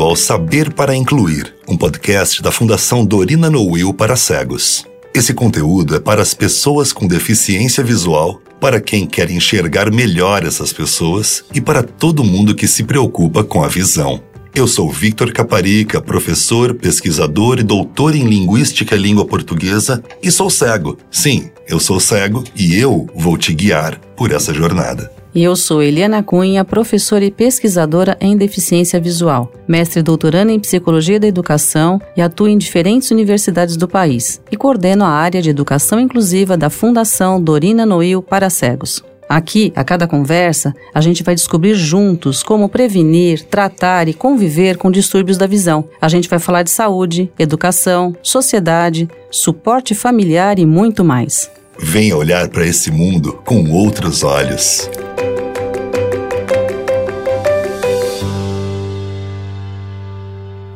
bem-vindo ao Saber para Incluir, um podcast da Fundação Dorina Nowil para cegos. Esse conteúdo é para as pessoas com deficiência visual, para quem quer enxergar melhor essas pessoas e para todo mundo que se preocupa com a visão. Eu sou Victor Caparica, professor, pesquisador e doutor em Linguística e Língua Portuguesa e sou cego. Sim, eu sou cego e eu vou te guiar por essa jornada. E eu sou Eliana Cunha, professora e pesquisadora em deficiência visual, mestre doutoranda em psicologia da educação e atuo em diferentes universidades do país e coordeno a área de educação inclusiva da Fundação Dorina Noil para Cegos. Aqui, a cada conversa, a gente vai descobrir juntos como prevenir, tratar e conviver com distúrbios da visão. A gente vai falar de saúde, educação, sociedade, suporte familiar e muito mais. Venha olhar para esse mundo com outros olhos.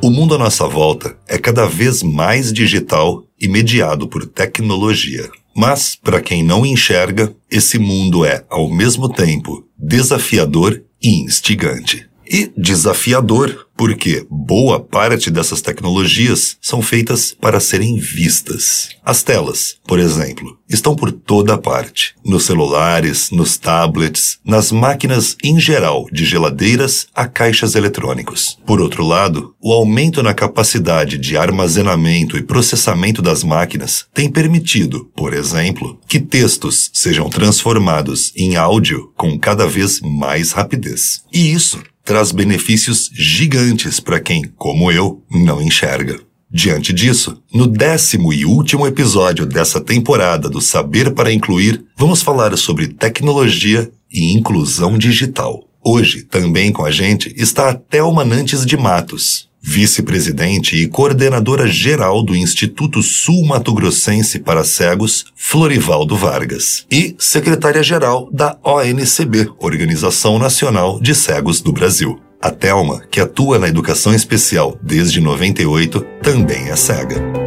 O mundo à nossa volta é cada vez mais digital e mediado por tecnologia. Mas, para quem não enxerga, esse mundo é, ao mesmo tempo, desafiador e instigante. E desafiador, porque boa parte dessas tecnologias são feitas para serem vistas. As telas, por exemplo, estão por toda parte. Nos celulares, nos tablets, nas máquinas em geral, de geladeiras a caixas eletrônicos. Por outro lado, o aumento na capacidade de armazenamento e processamento das máquinas tem permitido, por exemplo, que textos sejam transformados em áudio com cada vez mais rapidez. E isso traz benefícios gigantes para quem, como eu, não enxerga. Diante disso, no décimo e último episódio dessa temporada do Saber para Incluir, vamos falar sobre tecnologia e inclusão digital. Hoje, também com a gente, está a Thelma Nantes de Matos, vice-presidente e coordenadora geral do Instituto Sul Mato Grossense para Cegos, Florivaldo Vargas, e secretária-geral da ONCB, Organização Nacional de Cegos do Brasil. A Thelma, que atua na educação especial desde 98, também é cega.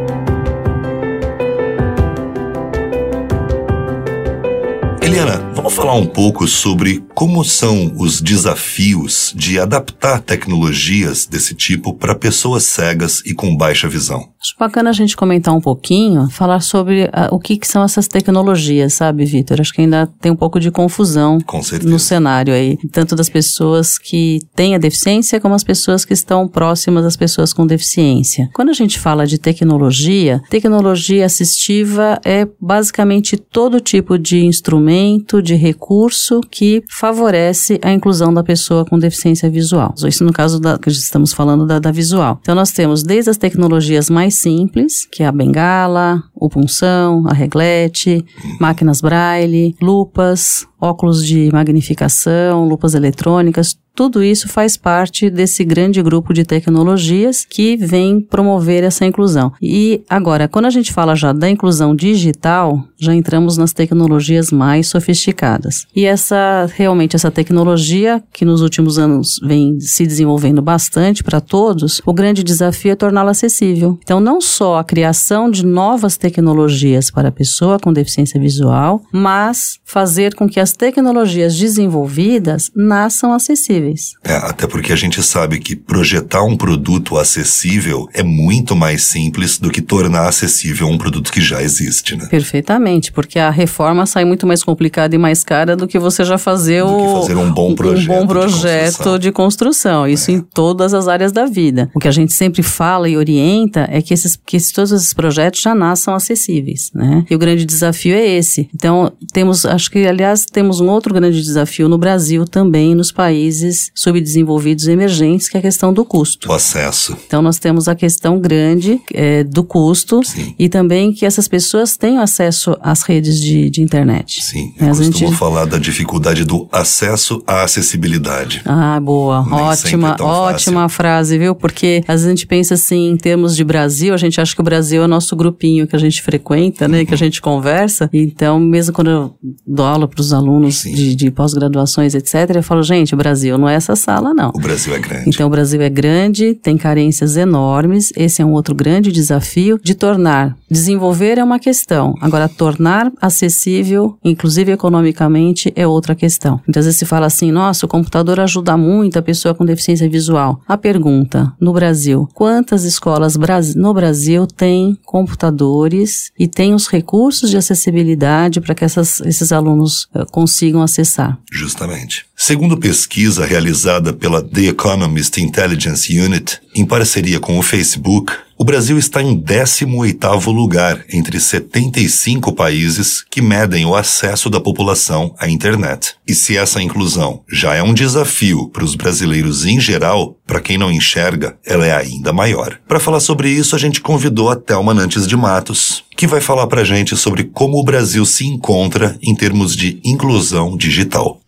Eliana, vamos falar um pouco sobre como são os desafios de adaptar tecnologias desse tipo para pessoas cegas e com baixa visão. Acho bacana a gente comentar um pouquinho, falar sobre uh, o que, que, são essas tecnologias, sabe, Vitor? Acho que ainda tem um pouco de confusão no cenário aí, tanto das pessoas que têm a deficiência como as pessoas que estão próximas das pessoas com deficiência. Quando a gente fala de tecnologia, tecnologia assistiva é basicamente todo tipo de instrumento, de recurso que favorece a inclusão da pessoa com deficiência visual. Isso no caso da, que estamos falando da, da visual. Então nós temos desde as tecnologias mais mais simples, que é a bengala, o punção, a reglete, máquinas braille, lupas, óculos de magnificação, lupas eletrônicas, tudo isso faz parte desse grande grupo de tecnologias que vem promover essa inclusão. E agora, quando a gente fala já da inclusão digital, já entramos nas tecnologias mais sofisticadas. E essa realmente essa tecnologia que nos últimos anos vem se desenvolvendo bastante para todos, o grande desafio é torná-la acessível. Então, não só a criação de novas tecnologias para a pessoa com deficiência visual, mas fazer com que as tecnologias desenvolvidas nasçam acessíveis. É, até porque a gente sabe que projetar um produto acessível é muito mais simples do que tornar acessível um produto que já existe, né? Perfeitamente, porque a reforma sai muito mais complicada e mais cara do que você já fazer, do o, fazer um bom projeto, um bom projeto de construção. De construção. Isso é. em todas as áreas da vida. O que a gente sempre fala e orienta é que, esses, que todos esses projetos já nasçam acessíveis, né? E o grande desafio é esse. Então, temos, acho que, aliás, temos um outro grande desafio no Brasil também, nos países subdesenvolvidos e emergentes, que é a questão do custo. O acesso. Então, nós temos a questão grande é, do custo Sim. e também que essas pessoas tenham acesso às redes de, de internet. Sim, eu costumo gente... falar da dificuldade do acesso à acessibilidade. Ah, boa, Nem ótima, é ótima fácil. frase, viu? Porque às vezes a gente pensa assim, em termos de Brasil, a gente acha que o Brasil é o nosso grupinho que a gente frequenta, né, uhum. que a gente conversa. Então, mesmo quando eu dou aula para os alunos alunos de, de pós-graduações, etc., eu falo, gente, o Brasil não é essa sala, não. O Brasil é grande. Então, o Brasil é grande, tem carências enormes, esse é um outro grande desafio de tornar. Desenvolver é uma questão, agora, tornar acessível, inclusive economicamente, é outra questão. Muitas vezes se fala assim, nossa, o computador ajuda muito a pessoa com deficiência visual. A pergunta, no Brasil, quantas escolas no Brasil têm computadores e têm os recursos de acessibilidade para que essas, esses alunos uh, consigam acessar? Justamente. Segundo pesquisa realizada pela The Economist Intelligence Unit, em parceria com o Facebook, o Brasil está em 18º lugar entre 75 países que medem o acesso da população à internet. E se essa inclusão já é um desafio para os brasileiros em geral, para quem não enxerga, ela é ainda maior. Para falar sobre isso, a gente convidou a Thelma Nantes de Matos, que vai falar para a gente sobre como o Brasil se encontra em termos de inclusão digital.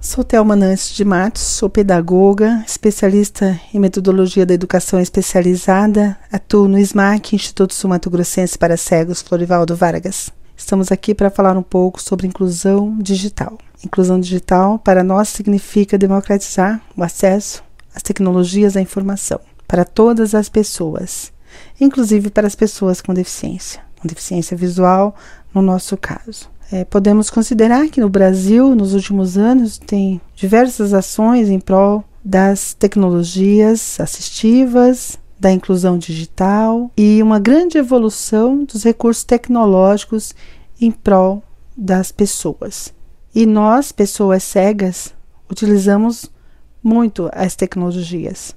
Sou Thelma Nantes de Matos, sou pedagoga, especialista em metodologia da educação especializada, atuo no SMAC, Instituto Sul Grossense para Cegos, Florivaldo Vargas. Estamos aqui para falar um pouco sobre inclusão digital. Inclusão digital para nós significa democratizar o acesso às tecnologias à informação para todas as pessoas, inclusive para as pessoas com deficiência, deficiência visual, no nosso caso. É, podemos considerar que no Brasil, nos últimos anos, tem diversas ações em prol das tecnologias assistivas, da inclusão digital e uma grande evolução dos recursos tecnológicos em prol das pessoas. E nós, pessoas cegas, utilizamos muito as tecnologias,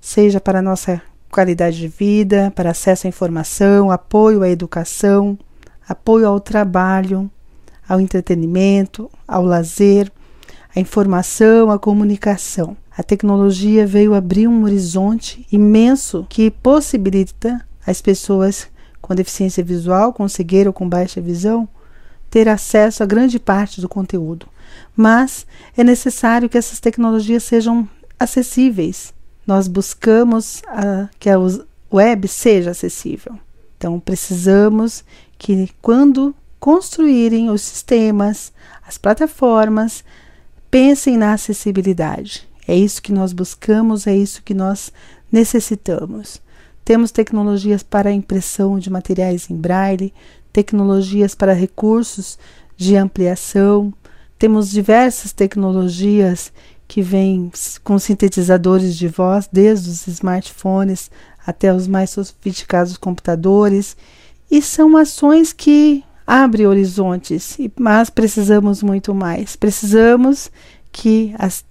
seja para nossa qualidade de vida, para acesso à informação, apoio à educação, apoio ao trabalho, ao entretenimento, ao lazer, à informação, à comunicação. A tecnologia veio abrir um horizonte imenso que possibilita às pessoas com deficiência visual, com cegueira ou com baixa visão, ter acesso a grande parte do conteúdo. Mas é necessário que essas tecnologias sejam acessíveis. Nós buscamos a, que a web seja acessível. Então, precisamos que, quando construírem os sistemas, as plataformas, pensem na acessibilidade. É isso que nós buscamos, é isso que nós necessitamos. Temos tecnologias para impressão de materiais em braille, tecnologias para recursos de ampliação, temos diversas tecnologias que vêm com sintetizadores de voz, desde os smartphones até os mais sofisticados computadores, e são ações que abre horizontes, mas precisamos muito mais. Precisamos que as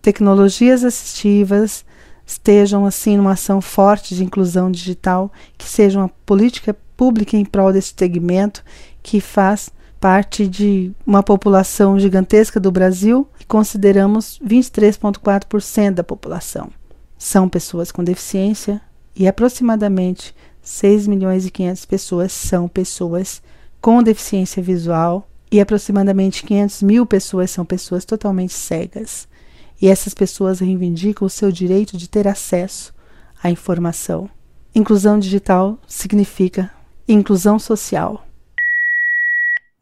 tecnologias assistivas estejam assim numa ação forte de inclusão digital, que seja uma política pública em prol desse segmento que faz parte de uma população gigantesca do Brasil, consideramos 23,4% da população. São pessoas com deficiência e aproximadamente 6 milhões e 500 pessoas são pessoas com deficiência visual e aproximadamente 500 mil pessoas são pessoas totalmente cegas. E essas pessoas reivindicam o seu direito de ter acesso à informação. Inclusão digital significa inclusão social.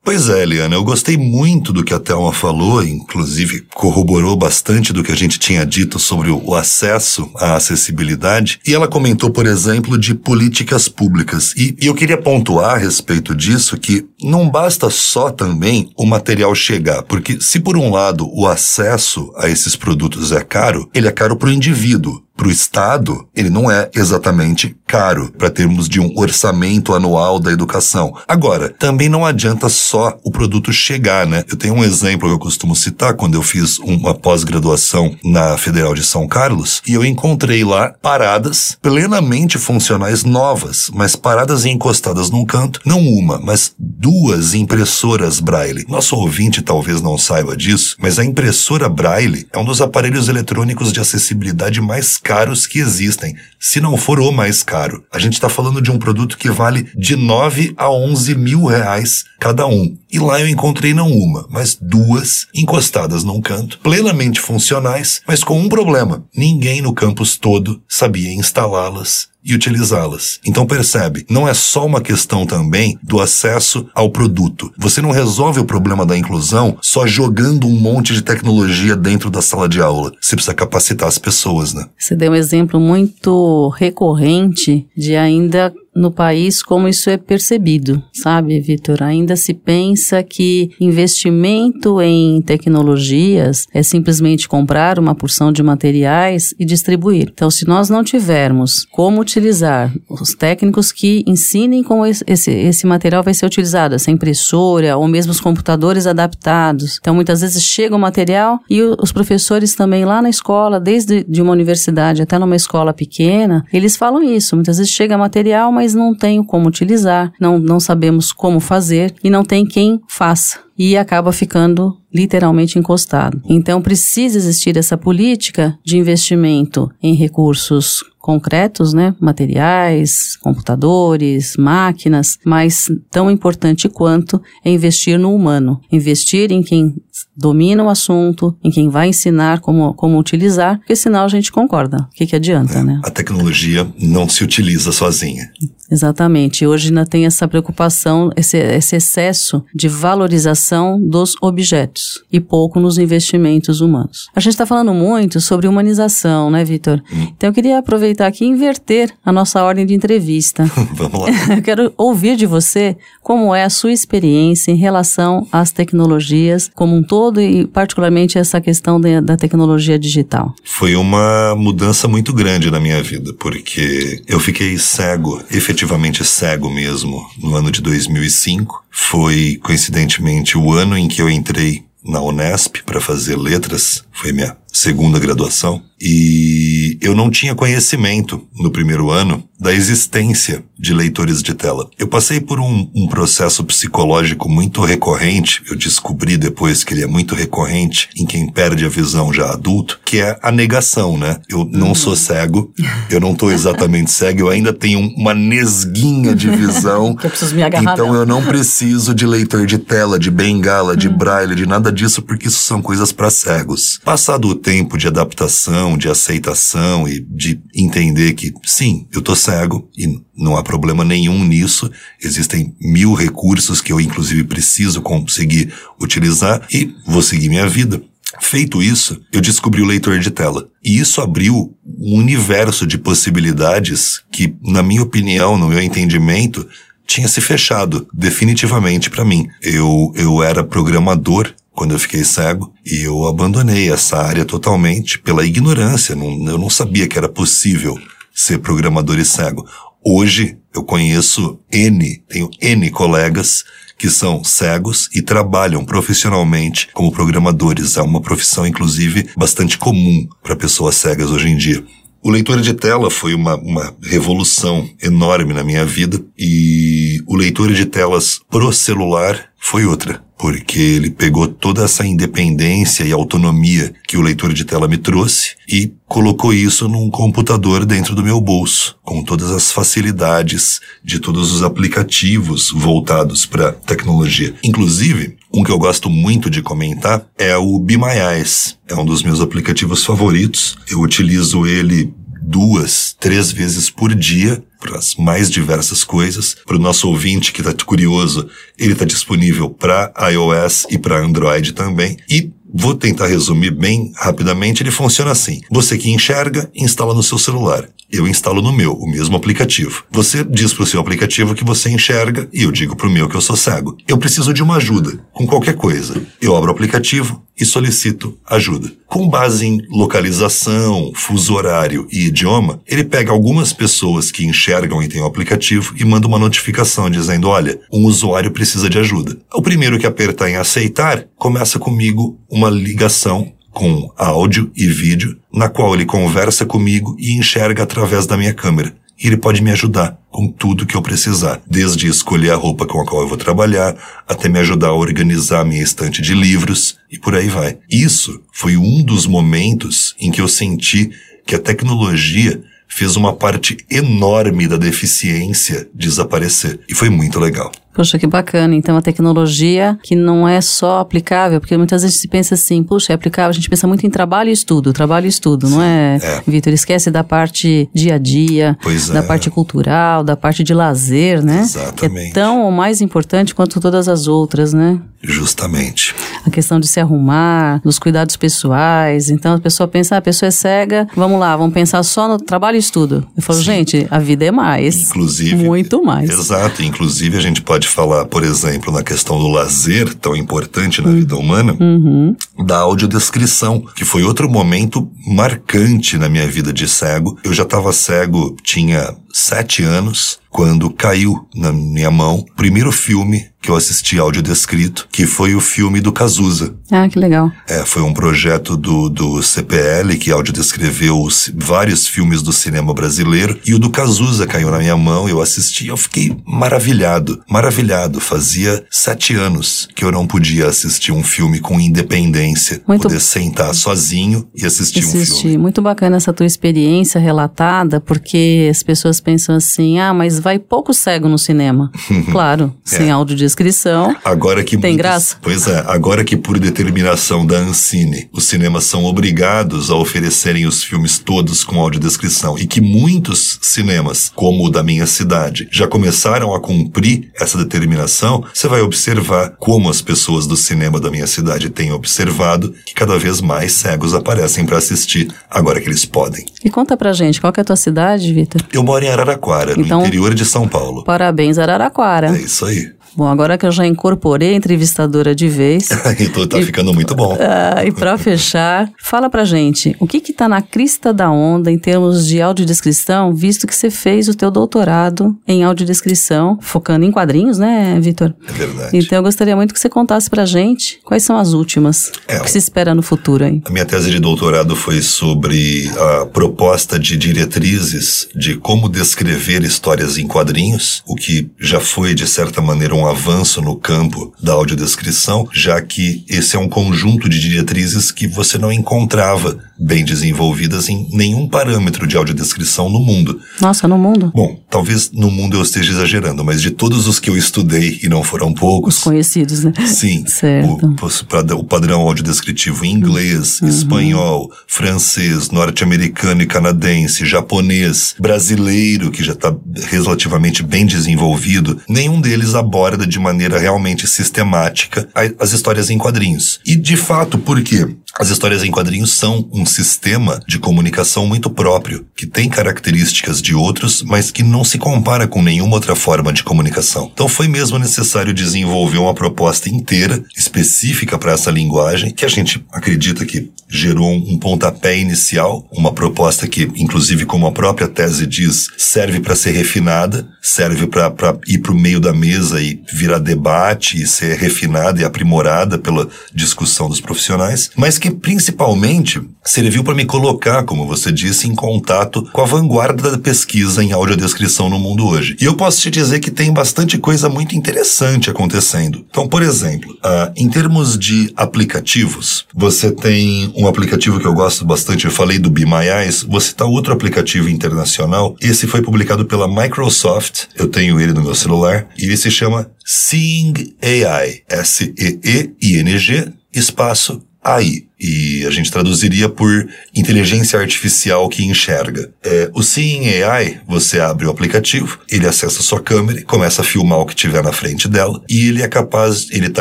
Pois é, Eliana, eu gostei muito do que a Thelma falou, inclusive corroborou bastante do que a gente tinha dito sobre o acesso à acessibilidade. E ela comentou, por exemplo, de políticas públicas. E, e eu queria pontuar a respeito disso que não basta só também o material chegar, porque se por um lado o acesso a esses produtos é caro, ele é caro para o indivíduo para o Estado, ele não é exatamente caro para termos de um orçamento anual da educação. Agora, também não adianta só o produto chegar, né? Eu tenho um exemplo que eu costumo citar quando eu fiz uma pós-graduação na Federal de São Carlos e eu encontrei lá paradas plenamente funcionais novas, mas paradas e encostadas num canto, não uma, mas duas impressoras Braille. Nosso ouvinte talvez não saiba disso, mas a impressora Braille é um dos aparelhos eletrônicos de acessibilidade mais caros que existem, se não for o mais caro. A gente está falando de um produto que vale de 9 a 11 mil reais cada um. E lá eu encontrei não uma, mas duas encostadas num canto, plenamente funcionais, mas com um problema. Ninguém no campus todo sabia instalá-las e utilizá-las. Então percebe, não é só uma questão também do acesso ao produto. Você não resolve o problema da inclusão só jogando um monte de tecnologia dentro da sala de aula. Você precisa capacitar as pessoas, né? Você deu um exemplo muito recorrente de ainda no país como isso é percebido, sabe, Vitor? Ainda se pensa que investimento em tecnologias é simplesmente comprar uma porção de materiais e distribuir. Então, se nós não tivermos como utilizar os técnicos que ensinem como esse, esse material vai ser utilizado, essa impressora ou mesmo os computadores adaptados. Então, muitas vezes chega o material e os professores também lá na escola, desde de uma universidade até numa escola pequena, eles falam isso. Muitas vezes chega material, mas não tem como utilizar, não, não sabemos como fazer e não tem quem faça. E acaba ficando literalmente encostado. Então precisa existir essa política de investimento em recursos concretos, né, materiais, computadores, máquinas, mas tão importante quanto é investir no humano, investir em quem domina o assunto, em quem vai ensinar como, como utilizar, porque senão a gente concorda. O que, que adianta, é, né? A tecnologia não se utiliza sozinha. Exatamente. Hoje ainda tem essa preocupação, esse, esse excesso de valorização dos objetos e pouco nos investimentos humanos. A gente está falando muito sobre humanização, né, Vitor? Hum. Então eu queria aproveitar aqui e inverter a nossa ordem de entrevista. Vamos lá. eu quero ouvir de você como é a sua experiência em relação às tecnologias como um todo e particularmente essa questão de, da tecnologia digital. Foi uma mudança muito grande na minha vida, porque eu fiquei cego, efetivamente cego mesmo, no ano de 2005. Foi, coincidentemente, o ano em que eu entrei na Unesp para fazer letras, foi minha segunda graduação, e eu não tinha conhecimento no primeiro ano da existência de leitores de tela. Eu passei por um, um, processo psicológico muito recorrente, eu descobri depois que ele é muito recorrente em quem perde a visão já adulto, que é a negação, né? Eu não uhum. sou cego, eu não estou exatamente cego, eu ainda tenho uma nesguinha de visão. que eu preciso me agarrar. Então eu não preciso de leitor de tela, de bengala, de uhum. braille, de nada disso, porque isso são coisas para cegos. Passado o tempo de adaptação, de aceitação e de entender que, sim, eu tô cego e não há problema nenhum nisso. Existem mil recursos que eu, inclusive, preciso conseguir utilizar e vou seguir minha vida. Feito isso, eu descobri o leitor de tela. E isso abriu um universo de possibilidades que, na minha opinião, no meu entendimento, tinha se fechado definitivamente para mim. Eu, eu era programador quando eu fiquei cego e eu abandonei essa área totalmente pela ignorância. Não, eu não sabia que era possível ser programador e cego. Hoje eu conheço N, tenho N colegas que são cegos e trabalham profissionalmente como programadores. É uma profissão, inclusive, bastante comum para pessoas cegas hoje em dia. O leitor de tela foi uma, uma revolução enorme na minha vida e o leitor de telas pro celular foi outra porque ele pegou toda essa independência e autonomia que o leitor de tela me trouxe e colocou isso num computador dentro do meu bolso, com todas as facilidades de todos os aplicativos voltados para tecnologia. Inclusive, um que eu gosto muito de comentar é o Be My Eyes. É um dos meus aplicativos favoritos. Eu utilizo ele duas, três vezes por dia para as mais diversas coisas. Para o nosso ouvinte que está curioso, ele está disponível para iOS e para Android também. E Vou tentar resumir bem rapidamente. Ele funciona assim: você que enxerga, instala no seu celular. Eu instalo no meu, o mesmo aplicativo. Você diz para o seu aplicativo que você enxerga e eu digo para o meu que eu sou cego. Eu preciso de uma ajuda com qualquer coisa. Eu abro o aplicativo e solicito ajuda. Com base em localização, fuso horário e idioma, ele pega algumas pessoas que enxergam e têm o aplicativo e manda uma notificação dizendo: olha, um usuário precisa de ajuda. O primeiro que apertar em aceitar começa comigo uma ligação com áudio e vídeo, na qual ele conversa comigo e enxerga através da minha câmera. E ele pode me ajudar com tudo que eu precisar, desde escolher a roupa com a qual eu vou trabalhar, até me ajudar a organizar a minha estante de livros e por aí vai. Isso foi um dos momentos em que eu senti que a tecnologia fez uma parte enorme da deficiência desaparecer. E foi muito legal. Poxa, que bacana. Então, a tecnologia que não é só aplicável, porque muitas vezes se pensa assim, puxa, é aplicável, a gente pensa muito em trabalho e estudo, trabalho e estudo, Sim, não é, é. Vitor? Esquece da parte dia a dia, pois da é. parte cultural, da parte de lazer, né? Exatamente. Que é tão ou mais importante quanto todas as outras, né? Justamente. A questão de se arrumar, dos cuidados pessoais. Então, a pessoa pensa, ah, a pessoa é cega, vamos lá, vamos pensar só no trabalho e estudo. Eu falo, Sim. gente, a vida é mais. Inclusive. Muito mais. Exato. Inclusive, a gente pode falar, por exemplo, na questão do lazer, tão importante na vida humana, uhum. da audiodescrição, que foi outro momento marcante na minha vida de cego. Eu já estava cego, tinha sete anos, quando caiu na minha mão o primeiro filme que eu assisti áudio descrito, que foi o filme do Cazuza. Ah, que legal. É, foi um projeto do, do CPL que audiodescreveu vários filmes do cinema brasileiro e o do Cazuza caiu na minha mão, eu assisti eu fiquei maravilhado, maravilhado. Fazia sete anos que eu não podia assistir um filme com independência, Muito... poder sentar sozinho e assistir, assistir um filme. Muito bacana essa tua experiência relatada, porque as pessoas pensam assim, ah, mas vai pouco cego no cinema. claro, é. sem audiodescrição. Agora que tem muitos, graça. Pois é, agora que por determinação da Ancine, os cinemas são obrigados a oferecerem os filmes todos com audiodescrição e que muitos cinemas, como o da minha cidade, já começaram a cumprir essa determinação, você vai observar como as pessoas do cinema da minha cidade têm observado que cada vez mais cegos aparecem para assistir agora que eles podem. E conta pra gente, qual é a tua cidade, Vitor? Eu moro em Araraquara, então, no interior de São Paulo. Parabéns, Araraquara. É isso aí. Bom, agora que eu já incorporei a entrevistadora de vez. então tá e, ficando muito bom. Uh, e para fechar, fala pra gente, o que que tá na crista da onda em termos de audiodescrição, visto que você fez o teu doutorado em audiodescrição, focando em quadrinhos, né, Vitor? É verdade. Então eu gostaria muito que você contasse pra gente quais são as últimas, é, o que se espera no futuro aí. A minha tese de doutorado foi sobre a proposta de diretrizes de como descrever histórias em quadrinhos, o que já foi, de certa maneira, um avanço no campo da audiodescrição, já que esse é um conjunto de diretrizes que você não encontrava bem desenvolvidas em nenhum parâmetro de audiodescrição no mundo. Nossa, no mundo? Bom, talvez no mundo eu esteja exagerando, mas de todos os que eu estudei, e não foram poucos. Os conhecidos, né? Sim. certo. O, o padrão audiodescritivo em inglês, uhum. espanhol, francês, norte-americano e canadense, japonês, brasileiro, que já está relativamente bem desenvolvido, nenhum deles aborda de maneira realmente sistemática as histórias em quadrinhos. E de fato, por quê? As histórias em quadrinhos são um sistema de comunicação muito próprio, que tem características de outros, mas que não se compara com nenhuma outra forma de comunicação. Então foi mesmo necessário desenvolver uma proposta inteira, específica para essa linguagem, que a gente acredita que gerou um pontapé inicial, uma proposta que, inclusive, como a própria tese diz, serve para ser refinada, serve para ir para o meio da mesa e virar debate e ser refinada e aprimorada pela discussão dos profissionais, mas que principalmente serviu para me colocar, como você disse, em contato com a vanguarda da pesquisa em audiodescrição no mundo hoje. E eu posso te dizer que tem bastante coisa muito interessante acontecendo. Então, por exemplo, uh, em termos de aplicativos, você tem um aplicativo que eu gosto bastante, eu falei do Be My Eyes, vou citar outro aplicativo internacional. Esse foi publicado pela Microsoft, eu tenho ele no meu celular, e ele se chama Seeing AI, S-E-E-I-N-G, espaço AI e a gente traduziria por inteligência artificial que enxerga. É, o Seeing AI, você abre o aplicativo, ele acessa a sua câmera, começa a filmar o que tiver na frente dela e ele é capaz, ele está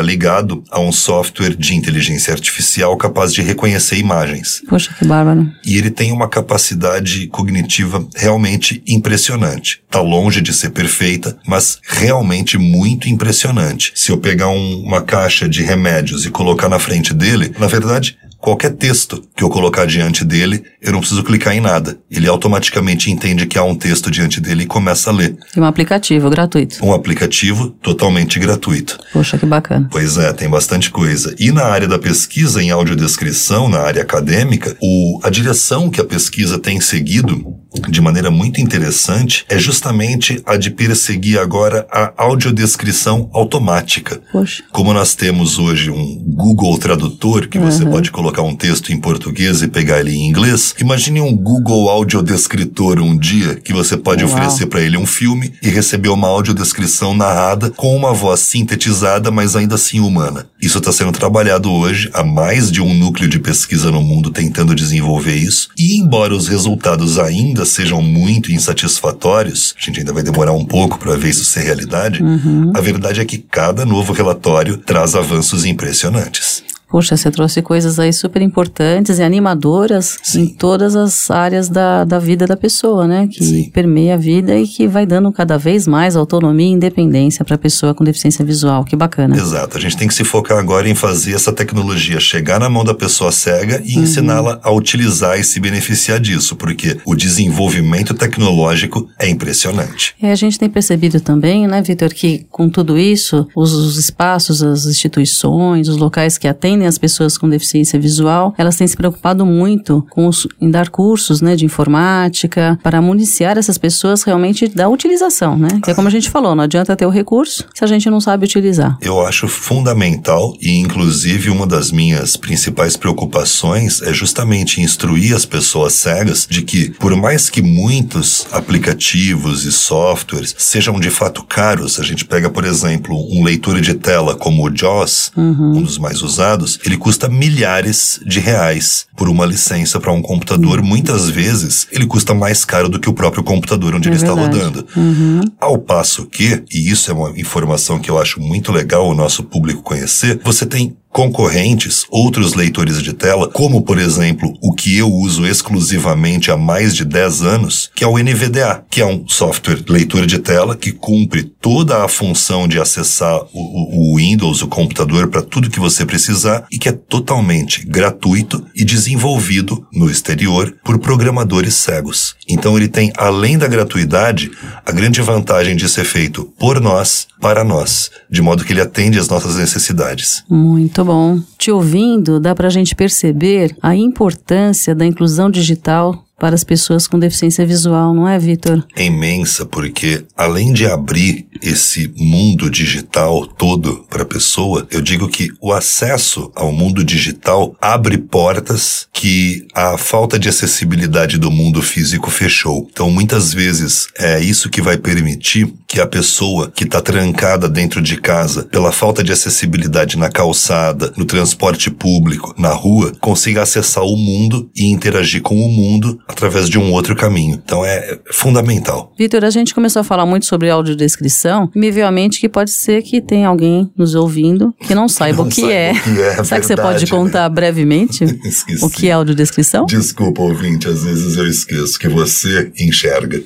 ligado a um software de inteligência artificial capaz de reconhecer imagens. Poxa, que bárbaro. E ele tem uma capacidade cognitiva realmente impressionante. Tá longe de ser perfeita, mas realmente muito impressionante. Se eu pegar um, uma caixa de remédios e colocar na frente dele, na verdade, qualquer texto que eu colocar diante dele, eu não preciso clicar em nada. Ele automaticamente entende que há um texto diante dele e começa a ler. E um aplicativo gratuito. Um aplicativo totalmente gratuito. Poxa, que bacana. Pois é, tem bastante coisa. E na área da pesquisa em audiodescrição, na área acadêmica, o, a direção que a pesquisa tem seguido de maneira muito interessante é justamente a de perseguir agora a audiodescrição automática. Poxa. Como nós temos hoje um Google Tradutor, que uhum. você pode colocar um texto em português e pegar ele em inglês, imagine um Google Audiodescritor um dia que você pode Uau. oferecer para ele um filme e receber uma audiodescrição narrada com uma voz sintetizada, mas ainda assim humana. Isso está sendo trabalhado hoje há mais de um núcleo de pesquisa no mundo tentando desenvolver isso. E embora os resultados ainda sejam muito insatisfatórios, a gente ainda vai demorar um pouco para ver isso ser realidade, uhum. a verdade é que cada novo relatório traz avanços impressionantes. Poxa, você trouxe coisas aí super importantes e animadoras Sim. em todas as áreas da, da vida da pessoa, né? Que Sim. permeia a vida e que vai dando cada vez mais autonomia e independência para a pessoa com deficiência visual. Que bacana. Exato. A gente tem que se focar agora em fazer essa tecnologia chegar na mão da pessoa cega e uhum. ensiná-la a utilizar e se beneficiar disso, porque o desenvolvimento tecnológico é impressionante. E a gente tem percebido também, né, Vitor, que com tudo isso, os, os espaços, as instituições, os locais que atendem as pessoas com deficiência visual, elas têm se preocupado muito com os, em dar cursos né, de informática para municiar essas pessoas realmente da utilização, né? Que é como a gente falou, não adianta ter o recurso se a gente não sabe utilizar. Eu acho fundamental e inclusive uma das minhas principais preocupações é justamente instruir as pessoas cegas de que por mais que muitos aplicativos e softwares sejam de fato caros, a gente pega por exemplo um leitor de tela como o JAWS, uhum. um dos mais usados, ele custa milhares de reais por uma licença para um computador. Uhum. Muitas vezes ele custa mais caro do que o próprio computador onde é ele verdade. está rodando. Uhum. Ao passo que, e isso é uma informação que eu acho muito legal o nosso público conhecer, você tem concorrentes, outros leitores de tela, como por exemplo o que eu uso exclusivamente há mais de 10 anos, que é o NVDA, que é um software leitor de tela que cumpre toda a função de acessar o, o Windows, o computador, para tudo que você precisar e que é totalmente gratuito e desenvolvido no exterior por programadores cegos. Então ele tem, além da gratuidade, a grande vantagem de ser feito por nós, para nós, de modo que ele atende às nossas necessidades. Muito muito bom. Te ouvindo, dá para a gente perceber a importância da inclusão digital para as pessoas com deficiência visual, não é, Vitor? É imensa, porque além de abrir esse mundo digital todo para a pessoa, eu digo que o acesso ao mundo digital abre portas que a falta de acessibilidade do mundo físico fechou. Então, muitas vezes é isso que vai permitir que a pessoa que está trancada dentro de casa pela falta de acessibilidade na calçada, no transporte público, na rua, consiga acessar o mundo e interagir com o mundo através de um outro caminho. Então é fundamental. Vitor, a gente começou a falar muito sobre audiodescrição e me veio à mente que pode ser que tenha alguém nos ouvindo que não saiba não o, que é. que é. Será que você pode contar né? brevemente o que é audiodescrição? Desculpa, ouvinte, às vezes eu esqueço que você enxerga.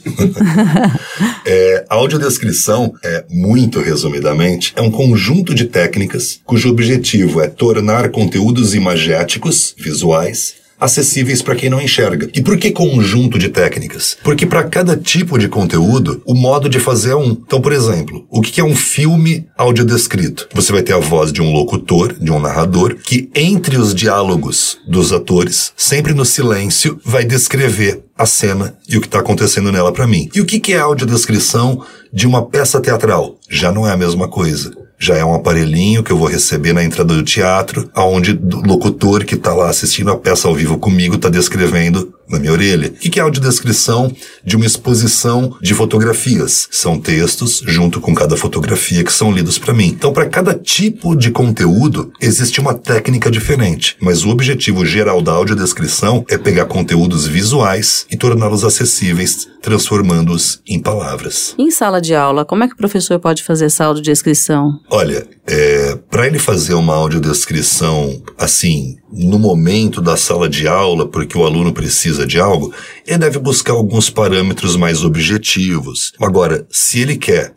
é, a audiodescrição é, muito resumidamente, é um conjunto de técnicas cujo objetivo é tornar conteúdos imagéticos, visuais, acessíveis para quem não enxerga. E por que conjunto de técnicas? Porque para cada tipo de conteúdo, o modo de fazer é um. Então, por exemplo, o que é um filme audiodescrito? Você vai ter a voz de um locutor, de um narrador, que entre os diálogos dos atores, sempre no silêncio, vai descrever a cena e o que está acontecendo nela para mim. E o que é a audiodescrição de uma peça teatral? Já não é a mesma coisa já é um aparelhinho que eu vou receber na entrada do teatro, aonde o locutor que está lá assistindo a peça ao vivo comigo está descrevendo na minha orelha. O que é audiodescrição de uma exposição de fotografias? São textos junto com cada fotografia que são lidos para mim. Então, para cada tipo de conteúdo, existe uma técnica diferente, mas o objetivo geral da audiodescrição é pegar conteúdos visuais e torná-los acessíveis, transformando-os em palavras. Em sala de aula, como é que o professor pode fazer essa audiodescrição? Olha, é, para ele fazer uma audiodescrição assim, no momento da sala de aula, porque o aluno precisa de algo, ele deve buscar alguns parâmetros mais objetivos. Agora, se ele quer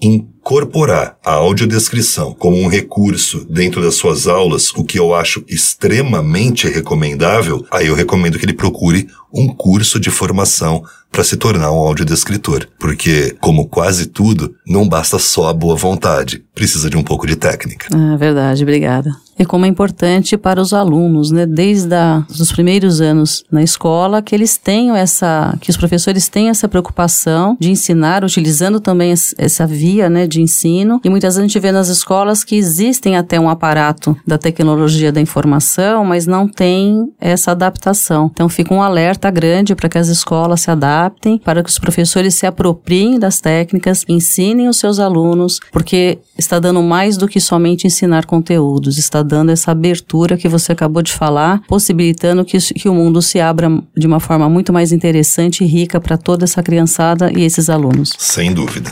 incorporar a audiodescrição como um recurso dentro das suas aulas, o que eu acho extremamente recomendável, aí eu recomendo que ele procure um curso de formação para se tornar um audiodescritor. Porque, como quase tudo, não basta só a boa vontade, precisa de um pouco de técnica. Ah, verdade, obrigada. E como é importante para os alunos, né, desde a, os primeiros anos na escola, que eles tenham essa, que os professores tenham essa preocupação de ensinar, utilizando também essa via, né, de ensino. E muitas vezes a gente vê nas escolas que existem até um aparato da tecnologia da informação, mas não tem essa adaptação. Então fica um alerta grande para que as escolas se adaptem, para que os professores se apropriem das técnicas, ensinem os seus alunos, porque está dando mais do que somente ensinar conteúdos, está dando essa abertura que você acabou de falar, possibilitando que, que o mundo se abra de uma forma muito mais interessante e rica para toda essa criançada e esses alunos. Sem dúvida.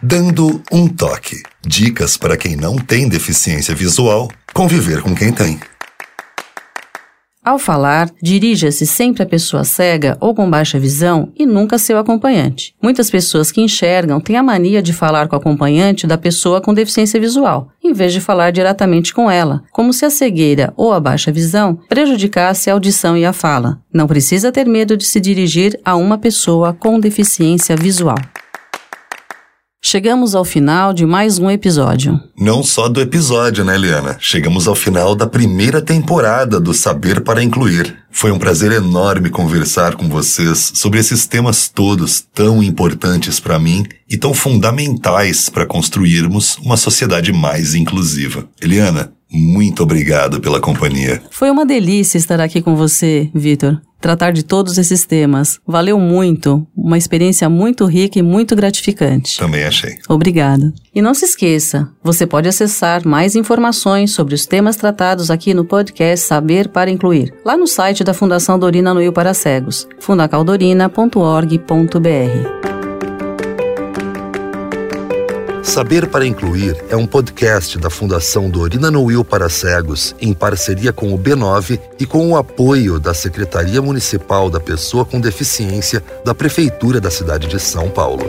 Dando um toque. Dicas para quem não tem deficiência visual conviver com quem tem. Ao falar, dirija-se sempre à pessoa cega ou com baixa visão e nunca seu acompanhante. Muitas pessoas que enxergam têm a mania de falar com o acompanhante da pessoa com deficiência visual, em vez de falar diretamente com ela, como se a cegueira ou a baixa visão prejudicasse a audição e a fala. Não precisa ter medo de se dirigir a uma pessoa com deficiência visual. Chegamos ao final de mais um episódio. Não só do episódio, né, Liana? Chegamos ao final da primeira temporada do Saber para Incluir. Foi um prazer enorme conversar com vocês sobre esses temas todos tão importantes para mim e tão fundamentais para construirmos uma sociedade mais inclusiva. Eliana, muito obrigado pela companhia. Foi uma delícia estar aqui com você, Vitor tratar de todos esses temas. Valeu muito, uma experiência muito rica e muito gratificante. Também achei. Obrigada. E não se esqueça, você pode acessar mais informações sobre os temas tratados aqui no podcast Saber para Incluir, lá no site da Fundação Dorina Noil para Cegos, fundacaldorina.org.br. Saber para Incluir é um podcast da Fundação Dorina Noil para Cegos, em parceria com o B9 e com o apoio da Secretaria Municipal da Pessoa com Deficiência da Prefeitura da cidade de São Paulo.